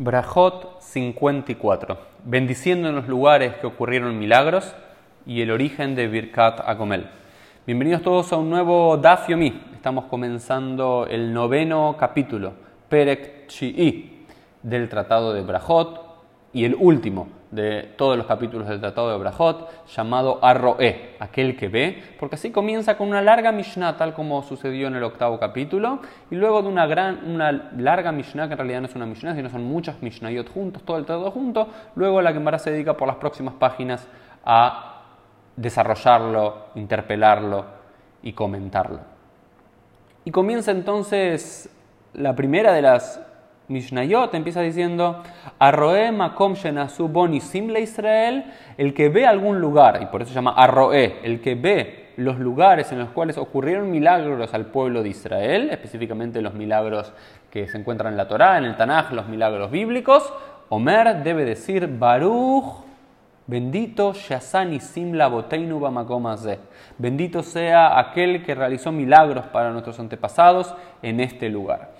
Brajot 54. Bendiciendo en los lugares que ocurrieron milagros y el origen de Birkat Agomel. Bienvenidos todos a un nuevo Daf Yomi. Estamos comenzando el noveno capítulo, Perek Chi'i, del Tratado de Brajot y el último de todos los capítulos del Tratado de Brajot, llamado Arroe, aquel que ve, porque así comienza con una larga Mishnah, tal como sucedió en el octavo capítulo, y luego de una, gran, una larga Mishnah, que en realidad no es una Mishnah, sino son muchas Mishnayot juntos, todo el Tratado junto, luego la Gemara se dedica por las próximas páginas a desarrollarlo, interpelarlo y comentarlo. Y comienza entonces la primera de las Mishnayot empieza diciendo, makom shenasu Israel, el que ve algún lugar, y por eso se llama Arroe, el que ve los lugares en los cuales ocurrieron milagros al pueblo de Israel, específicamente los milagros que se encuentran en la Torá, en el Tanaj, los milagros bíblicos, Omer debe decir Baruch, bendito Shasani Simla Boteinu Bamakomazé, bendito sea aquel que realizó milagros para nuestros antepasados en este lugar.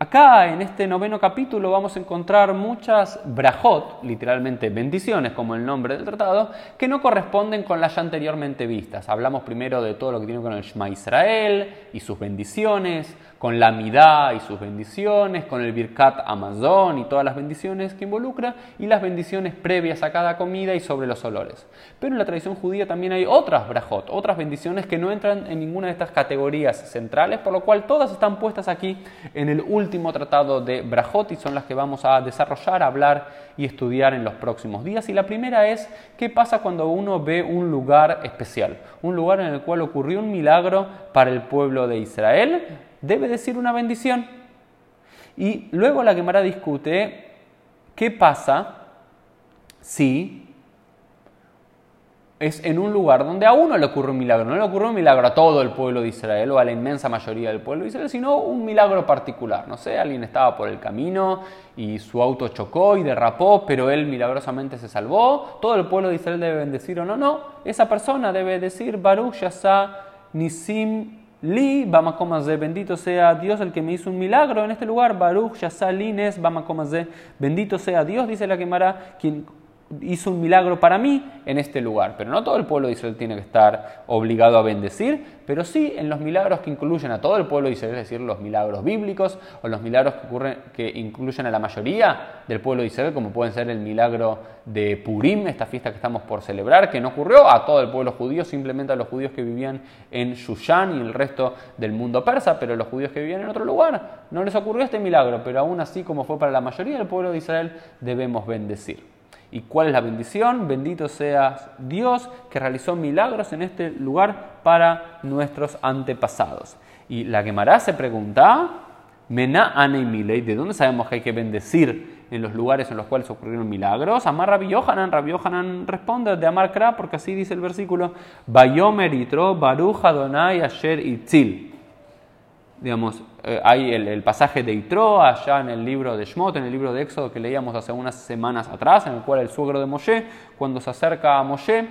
Acá en este noveno capítulo vamos a encontrar muchas brajot, literalmente bendiciones como el nombre del tratado, que no corresponden con las ya anteriormente vistas. Hablamos primero de todo lo que tiene con el Shema Israel y sus bendiciones, con la Midá y sus bendiciones, con el Birkat Amazon y todas las bendiciones que involucra, y las bendiciones previas a cada comida y sobre los olores. Pero en la tradición judía también hay otras brajot, otras bendiciones que no entran en ninguna de estas categorías centrales, por lo cual todas están puestas aquí en el último tratado de brajot son las que vamos a desarrollar, hablar y estudiar en los próximos días. Y la primera es qué pasa cuando uno ve un lugar especial, un lugar en el cual ocurrió un milagro para el pueblo de Israel debe decir una bendición. Y luego la Gemara discute qué pasa si es en un lugar donde a uno le ocurre un milagro. No le ocurre un milagro a todo el pueblo de Israel o a la inmensa mayoría del pueblo de Israel, sino un milagro particular. No sé, alguien estaba por el camino y su auto chocó y derrapó, pero él milagrosamente se salvó. Todo el pueblo de Israel debe bendecir o no, no. Esa persona debe decir Baruch Yasa Nisim Li, de bendito sea Dios el que me hizo un milagro en este lugar. Baruch, Yasalines, de bendito sea Dios, dice la quemara, quien hizo un milagro para mí en este lugar. Pero no todo el pueblo de Israel tiene que estar obligado a bendecir, pero sí en los milagros que incluyen a todo el pueblo de Israel, es decir, los milagros bíblicos o los milagros que, ocurren, que incluyen a la mayoría del pueblo de Israel, como pueden ser el milagro de Purim, esta fiesta que estamos por celebrar, que no ocurrió a todo el pueblo judío, simplemente a los judíos que vivían en Shushan y el resto del mundo persa, pero los judíos que vivían en otro lugar no les ocurrió este milagro, pero aún así como fue para la mayoría del pueblo de Israel, debemos bendecir. ¿Y cuál es la bendición? Bendito sea Dios que realizó milagros en este lugar para nuestros antepasados. Y la Gemara se pregunta, Mena Ane Milei, ¿de dónde sabemos que hay que bendecir en los lugares en los cuales ocurrieron milagros? Amar Rabbi Yohanan, Rabbi Yohanan responde de Amar Kra, porque así dice el versículo, Bayomer Itro, Baruch Adonai Asher Itzil digamos, eh, hay el, pasaje de Itro allá en el libro de Shmot, en el libro de Éxodo que leíamos hace unas semanas atrás, en el cual el suegro de Moshe, cuando se acerca a Moshe,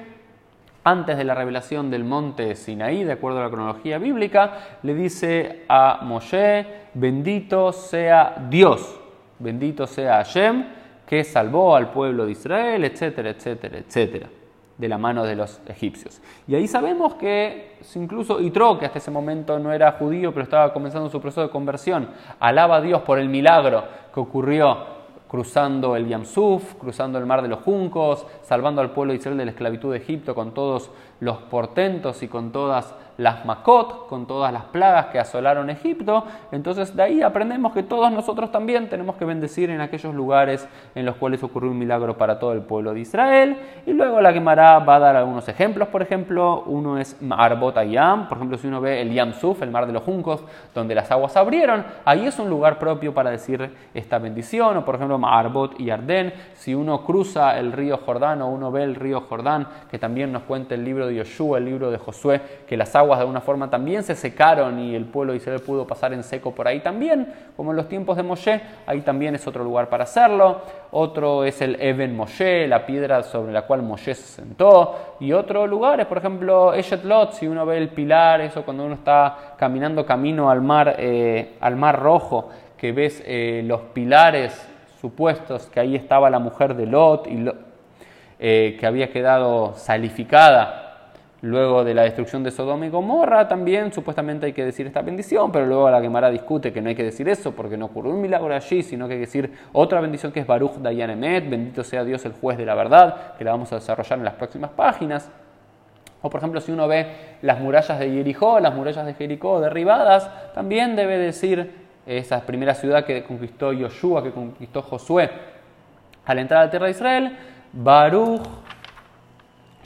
antes de la revelación del monte Sinaí, de acuerdo a la cronología bíblica, le dice a Moshe, bendito sea Dios, bendito sea Hashem, que salvó al pueblo de Israel, etcétera, etcétera, etcétera de la mano de los egipcios. Y ahí sabemos que incluso Itro, que hasta ese momento no era judío, pero estaba comenzando su proceso de conversión, alaba a Dios por el milagro que ocurrió cruzando el Yamsuf, cruzando el mar de los juncos, salvando al pueblo de Israel de la esclavitud de Egipto con todos los portentos y con todas las Makot, con todas las plagas que asolaron Egipto. Entonces de ahí aprendemos que todos nosotros también tenemos que bendecir en aquellos lugares en los cuales ocurrió un milagro para todo el pueblo de Israel. Y luego la Gemara va a dar algunos ejemplos, por ejemplo, uno es Marbot Ayam, por ejemplo, si uno ve el Yam Suf, el mar de los juncos, donde las aguas abrieron, ahí es un lugar propio para decir esta bendición, o por ejemplo Marbot y Arden, si uno cruza el río Jordán o uno ve el río Jordán, que también nos cuenta el libro de Yoshua, el libro de Josué, que las aguas de alguna forma también se secaron y el pueblo de Israel pudo pasar en seco por ahí también, como en los tiempos de Moshe, ahí también es otro lugar para hacerlo. Otro es el Eben Moshe, la piedra sobre la cual Moshe se sentó. Y otro lugar es, por ejemplo, Eshet Lot, si uno ve el pilar, eso cuando uno está caminando camino al mar, eh, al mar rojo, que ves eh, los pilares supuestos que ahí estaba la mujer de Lot y eh, que había quedado salificada luego de la destrucción de Sodoma y Gomorra, también supuestamente hay que decir esta bendición, pero luego la Gemara discute que no hay que decir eso porque no ocurrió un milagro allí, sino que hay que decir otra bendición que es Baruch Dayan Emet, bendito sea Dios el juez de la verdad, que la vamos a desarrollar en las próximas páginas. O por ejemplo, si uno ve las murallas de Jericó, las murallas de Jericó derribadas, también debe decir esa primera ciudad que conquistó Yoshua, que conquistó Josué al entrar a la tierra de Israel, Baruch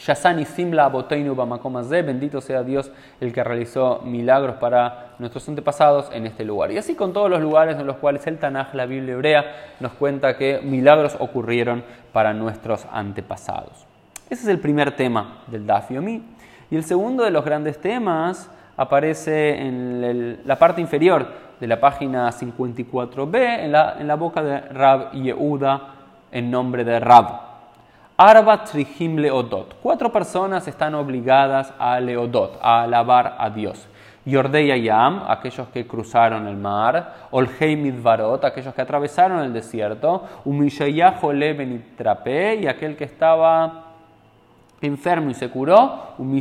Yasani Simla Boteinu Bamakomazé, bendito sea Dios el que realizó milagros para nuestros antepasados en este lugar. Y así con todos los lugares en los cuales el Tanaj, la Biblia hebrea, nos cuenta que milagros ocurrieron para nuestros antepasados. Ese es el primer tema del Daf Yomi. Y el segundo de los grandes temas aparece en la parte inferior de la página 54b, en la, en la boca de Rab Yehuda, en nombre de Rab. Arba Trihim Leodot. Cuatro personas están obligadas a Leodot, a alabar a Dios. Yordei Yam, aquellos que cruzaron el mar, Olhei Midvarot, aquellos que atravesaron el desierto, Umishayah Benitrape, y aquel que estaba enfermo y se curó, y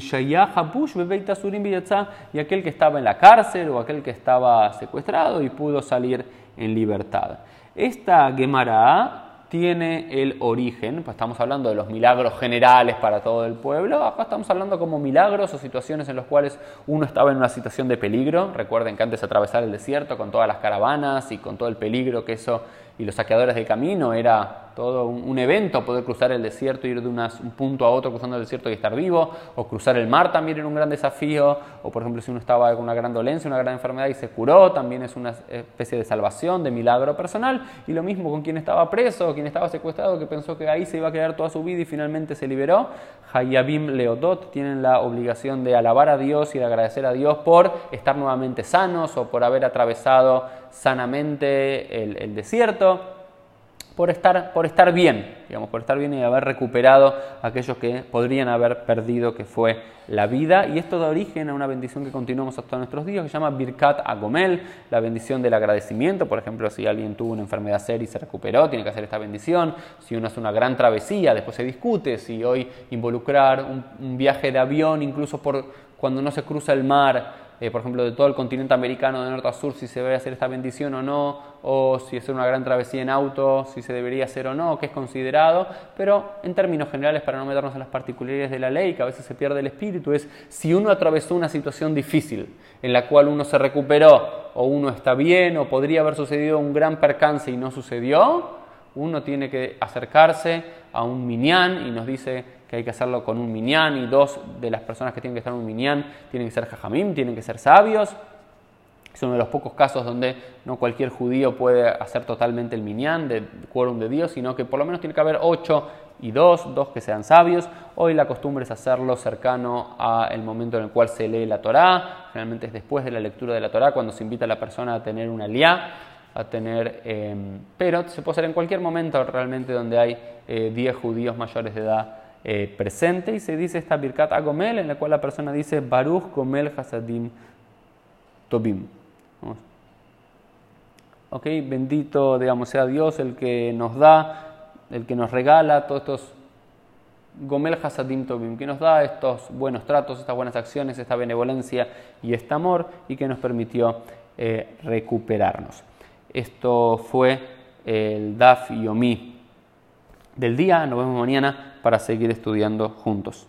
aquel que estaba en la cárcel o aquel que estaba secuestrado y pudo salir en libertad. Esta Gemara tiene el origen, pues estamos hablando de los milagros generales para todo el pueblo, acá estamos hablando como milagros o situaciones en las cuales uno estaba en una situación de peligro, recuerden que antes de atravesar el desierto con todas las caravanas y con todo el peligro que eso y los saqueadores de camino era todo un, evento poder cruzar el desierto, ir de un punto a otro cruzando el desierto y estar vivo, o cruzar el mar también era un gran desafío, o por ejemplo si uno estaba con una gran dolencia, una gran enfermedad y se curó, también es una especie de salvación, de milagro personal, y lo mismo con quien estaba preso, quien estaba secuestrado, que pensó que ahí se iba a quedar toda su vida y finalmente se liberó, Hayabim Leodot tienen la obligación de alabar a Dios y de agradecer a Dios por estar nuevamente sanos o por haber atravesado sanamente el desierto por estar, por estar bien, digamos, por estar bien y haber recuperado aquellos que podrían haber perdido, que fue la vida. Y esto da origen a una bendición que continuamos hasta nuestros días, que se llama Birkat Agomel, la bendición del agradecimiento. Por ejemplo, si alguien tuvo una enfermedad seria y se recuperó, tiene que hacer esta bendición. Si uno hace una gran travesía, después se discute si hoy involucrar un, viaje de avión, incluso por cuando no se cruza el mar, eh, por ejemplo, de todo el continente americano de norte a sur, si se debe hacer esta bendición o no, o si es una gran travesía en auto, si se debería hacer o no, qué es pero en términos generales, para no meternos en las particularidades de la ley, que a veces se pierde el espíritu, es si uno atravesó una situación difícil en la cual uno se recuperó, o uno está bien, o podría haber sucedido un gran percance y no sucedió, uno tiene que acercarse a un minyan y nos dice que hay que hacerlo con un minyan y dos de las personas que tienen que estar en un minyan tienen que ser jajamim, tienen que ser sabios. Es uno de los pocos casos donde no cualquier judío puede hacer totalmente el minyan de quórum de Dios, sino que por lo menos tiene que haber ocho y dos, dos que sean sabios. Hoy la costumbre es hacerlo cercano al momento en el cual se lee la Torá. Generalmente es después de la lectura de la Torá cuando se invita a la persona a tener una liá, a tener, em, pero se puede hacer en cualquier momento realmente donde hay 10 eh, judíos mayores de edad eh, presente y se dice esta Birkat Agomel en la cual la persona dice Baruch Gomel Hasadim Tobim. Ok, bendito, digamos, sea Dios el que nos da, el que nos regala todos estos Gomel Hasadim Tobim, que nos da estos buenos tratos, estas buenas acciones, esta benevolencia y este amor y que nos permitió eh, recuperarnos. Esto fue el Daf Yomi del día. Nos vemos mañana para seguir estudiando juntos.